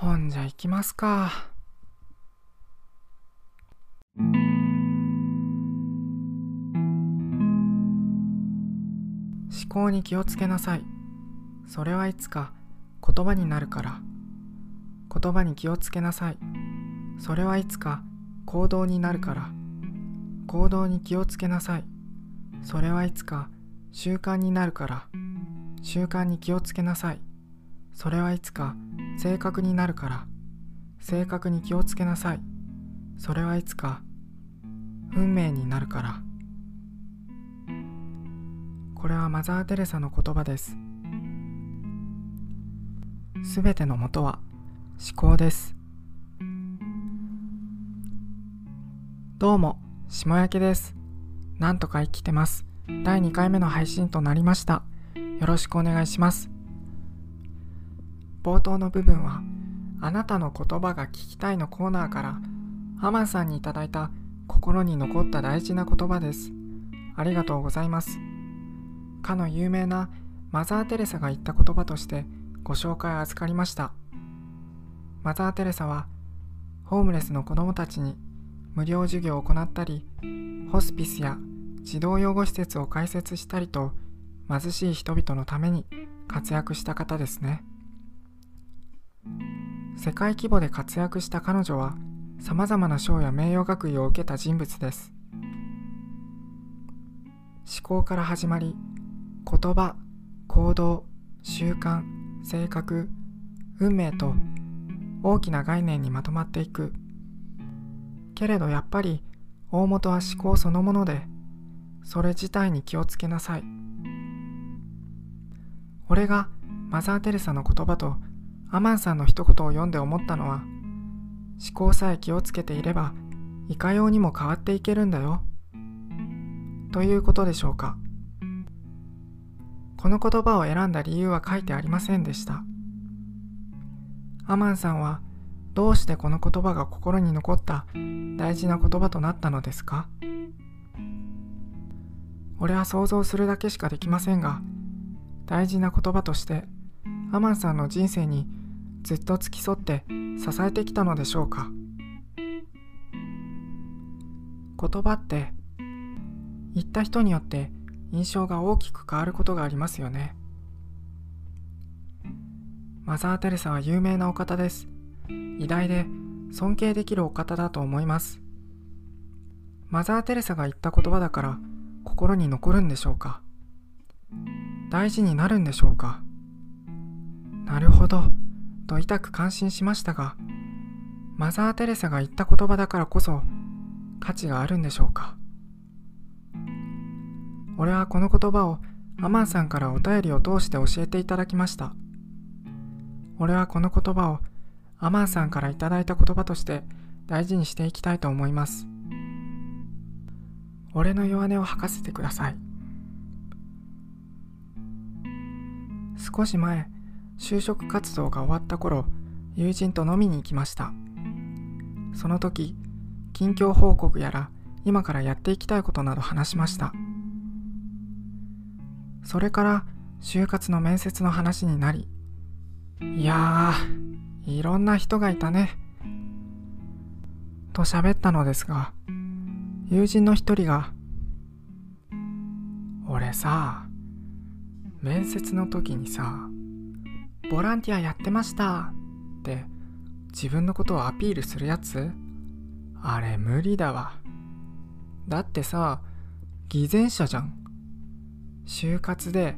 ほんじゃ行きますか。思考に気をつけなさい。それはいつか言葉になるから。言葉に気をつけなさい。それはいつか行動になるから。行動に気をつけなさい。それはいつか習慣になるから。習慣に気をつけなさい。それはいつか性格になるから。性格に気をつけなさい。それはいつか運命になるから。これはマザー・テレサの言葉です。すべてのもとは思考です。どうも、下焼けです。なんとか生きてます。第2回目の配信となりました。よろしくお願いします。冒頭の部分は、あなたの言葉が聞きたいのコーナーから、アマンさんにいただいた心に残った大事な言葉です。ありがとうございます。かの有名なマザー・テレサが言った言葉としてご紹介を預かりました。マザー・テレサは、ホームレスの子供たちに無料授業を行ったり、ホスピスや児童養護施設を開設したりと、貧しい人々のために活躍した方ですね。世界規模で活躍した彼女は、さまざまな賞や名誉学位を受けた人物です。思考から始まり、言葉、行動、習慣、性格、運命と大きな概念にまとまっていく。けれどやっぱり大元は思考そのもので、それ自体に気をつけなさい。俺がマザー・テレサの言葉とアマンさんの一言を読んで思ったのは、思考さえ気をつけていれば、いかようにも変わっていけるんだよ。ということでしょうか。この言葉を選んだ理由は書いてありませんでした。アマンさんはどうしてこの言葉が心に残った大事な言葉となったのですか俺は想像するだけしかできませんが、大事な言葉としてアマンさんの人生にずっと付き添って支えてきたのでしょうか。言葉って言った人によって印象が大きく変わることがありますよね。マザー・テレサは有名なお方です。偉大で尊敬できるお方だと思います。マザー・テレサが言った言葉だから心に残るんでしょうか。大事になるんでしょうか。なるほど。と痛く感心しましたがマザー・テレサが言った言葉だからこそ価値があるんでしょうか。俺はこの言葉をアマンさんからお便りを通して教えていただきました。俺はこの言葉をアマンさんからいただいた言葉として大事にしていきたいと思います。俺の弱音を吐かせてください。少し前就職活動が終わった頃友人と飲みに行きました。その時近況報告やら今からやっていきたいことなど話しました。それから就活の面接の話になりいやーいろんな人がいたね。と喋ったのですが友人の一人が俺さ面接の時にさボランティアやってました。って自分のことをアピールするやつ？あれ無理だわ。だってさ偽善者じゃん。就活で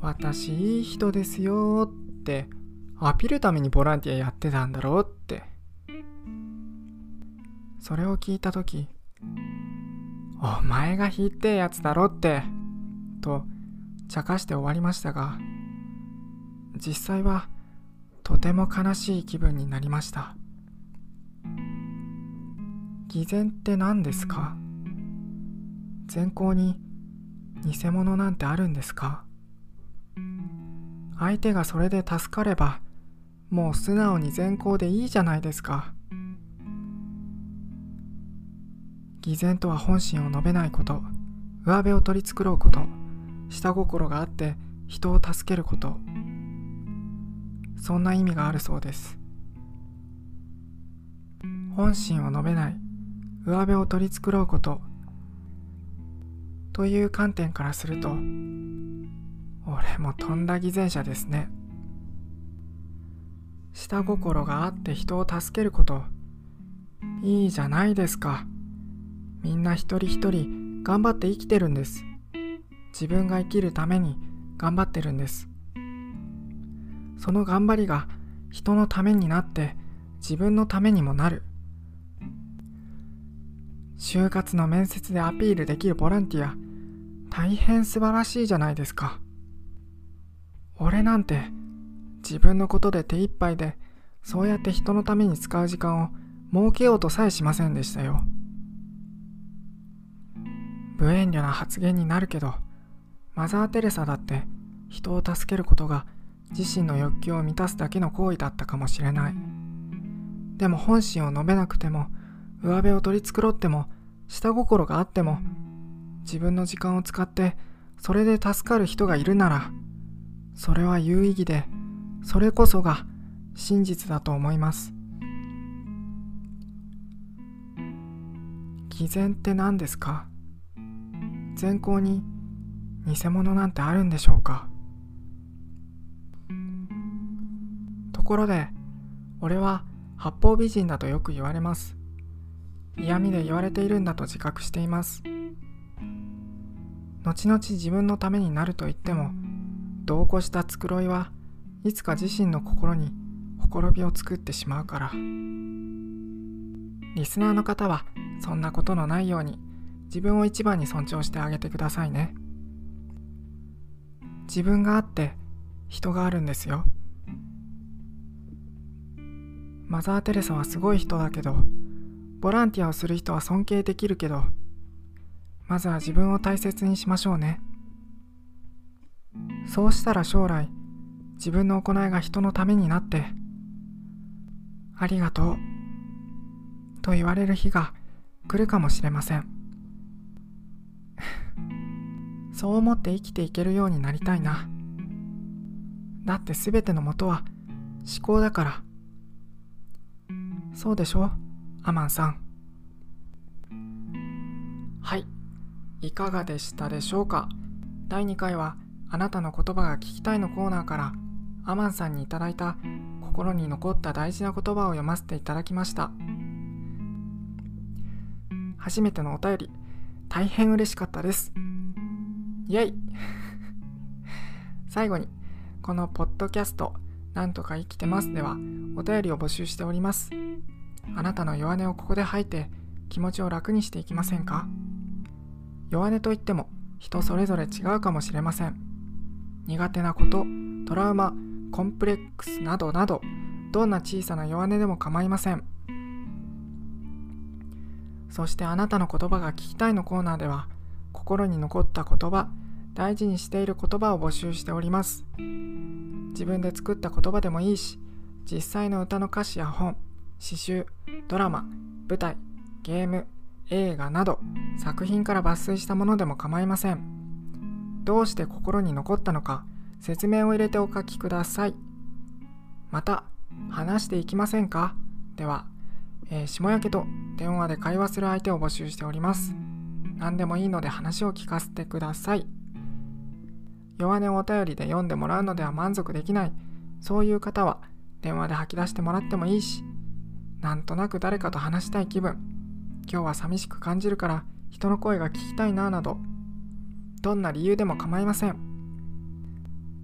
私いい人ですよってアピるためにボランティアやってたんだろうって。それを聞いた時お前がひってえやつだろってと茶化して終わりましたが実際はとても悲しい気分になりました。偽善って何ですか？善行に偽物なんてあるんですか？相手がそれで助かればもう素直に善行でいいじゃないですか。偽善とは本心を述べないこと。上辺を取り繕うこと。下心があって人を助けること。そんな意味があるそうです。本心を述べない上辺を取り繕うことという観点からすると俺もとんだ偽善者ですね。下心があって人を助けることいいじゃないですか。みんな一人一人頑張って生きてるんです。自分が生きるために頑張ってるんです。その頑張りが人のためになって自分のためにもなる。就活の面接でアピールできるボランティア大変素晴らしいじゃないですか。俺なんて自分のことで手一杯でそうやって人のために使う時間を設けようとさえしませんでしたよ。無遠慮な発言になるけどマザー・テレサだって人を助けることが自身の欲求を満たすだけの行為だったかもしれない。でも本心を述べなくても上辺を取り繕っても下心があっても自分の時間を使ってそれで助かる人がいるならそれは有意義でそれこそが真実だと思います。偽善って何ですか？善行に偽物なんてあるんでしょうか？ところで俺は八方美人だとよく言われます。嫌味で言われているんだと自覚しています。後々自分のためになると言っても度を越した繕いはいつか自身の心にほころびを作ってしまうから。リスナーの方はそんなことのないように自分を一番に尊重してあげてくださいね。自分があって人があるんですよ。マザー・テレサはすごい人だけどボランティアをする人は尊敬できるけどまずは自分を大切にしましょうね。そうしたら将来自分の行いが人のためになってありがとうと言われる日が来るかもしれません。そう思って生きていけるようになりたいな。だって全てのもとは思考だから。そうでしょ？アマンさん。はい。いかがでしたでしょうか？第2回はあなたの言葉が聞きたいのコーナーからアマンさんにいただいた心に残った大事な言葉を読ませていただきました。初めてのお便り。大変嬉しかったです。イェイ。最後にこのポッドキャストなんとか生きてます。ではお便りを募集しております。あなたの弱音をここで吐いて気持ちを楽にしていきませんか？弱音といっても人それぞれ違うかもしれません。苦手なことトラウマコンプレックスなどなどどんな小さな弱音でも構いません。そしてあなたの言葉が聞きたいのコーナーでは心に残った言葉大事にしている言葉を募集しております自分で作った言葉でもいいし実際の歌の歌詞や本詩集ドラマ舞台ゲーム映画など作品から抜粋したものでも構いませんどうして心に残ったのか説明を入れてお書きくださいまた話していきませんか？ではえー、下焼けと電話で会話する相手を募集しております。何でもいいので話を聞かせてください。弱音をお便りで読んでもらうのでは満足できない、そういう方は電話で吐き出してもらってもいいし、なんとなく誰かと話したい気分、今日は寂しく感じるから人の声が聞きたいななど、どんな理由でも構いません。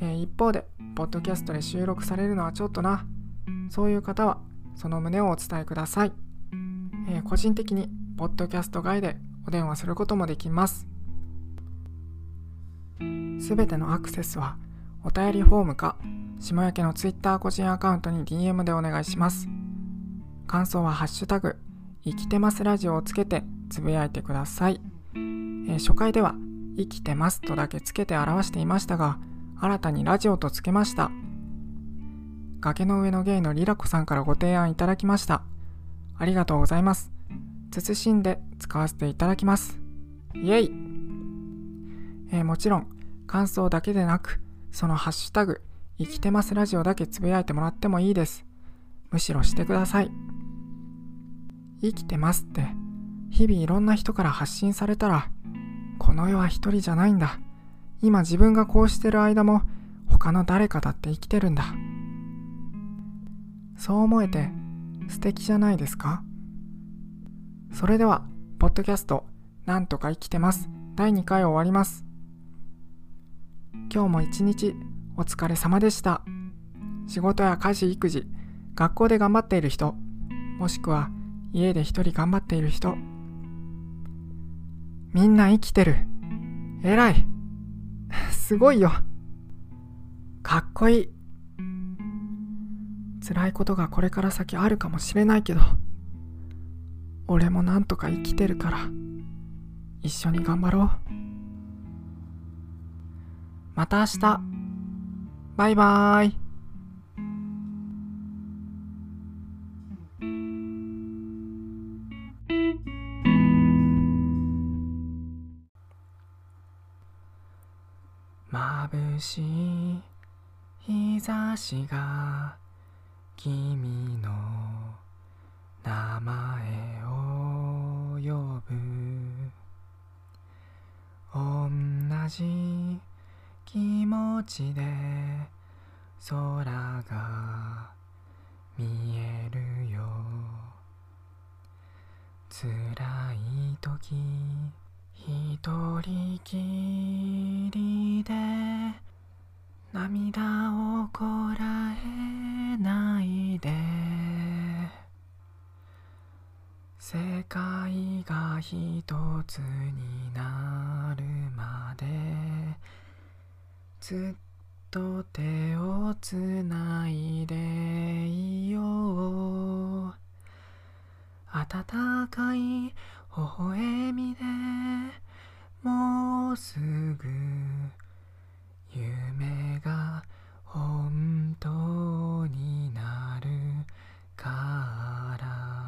えー、一方で、ポッドキャストで収録されるのはちょっとな、そういう方はその旨をお伝えください。えー、個人的に、ポッドキャスト外でお電話することもできます。すべてのアクセスは、お便りフォームか、下焼けの Twitter 個人アカウントに DM でお願いします。感想はハッシュタグ、生きてますラジオをつけてつぶやいてください。えー、初回では、生きてますとだけつけて表していましたが、新たにラジオとつけました。崖の上のゲイのリラコさんからご提案いただきました。ありがとうございます。慎んで使わせていただきます。イェイ、えー、もちろん、感想だけでなく、そのハッシュタグ、生きてますラジオだけつぶやいてもらってもいいです。むしろしてください。生きてますって日々いろんな人から発信されたらこの世は一人じゃないんだ。今自分がこうしてる間も他の誰かだって生きてるんだ。そう思えて素敵じゃないですか？それではポッドキャストなんとか生きてます。第2回終わります。今日も一日お疲れ様でした。仕事や家事育児学校で頑張っている人もしくは家で一人頑張っている人。みんな生きてる。偉い。すごいよ。かっこいい。辛いことがこれから先あるかもしれないけど俺もなんとか生きてるから一緒に頑張ろう。また明日。バイバーイ。眩しい日差しが君の名前を呼ぶ。同じ気持ちで空が見えるよ。辛い時一人きりで涙をこらえないで。世界が一つになる。ずっと手をつないでいよう。暖かい微笑みでもうすぐ夢が本当になるから。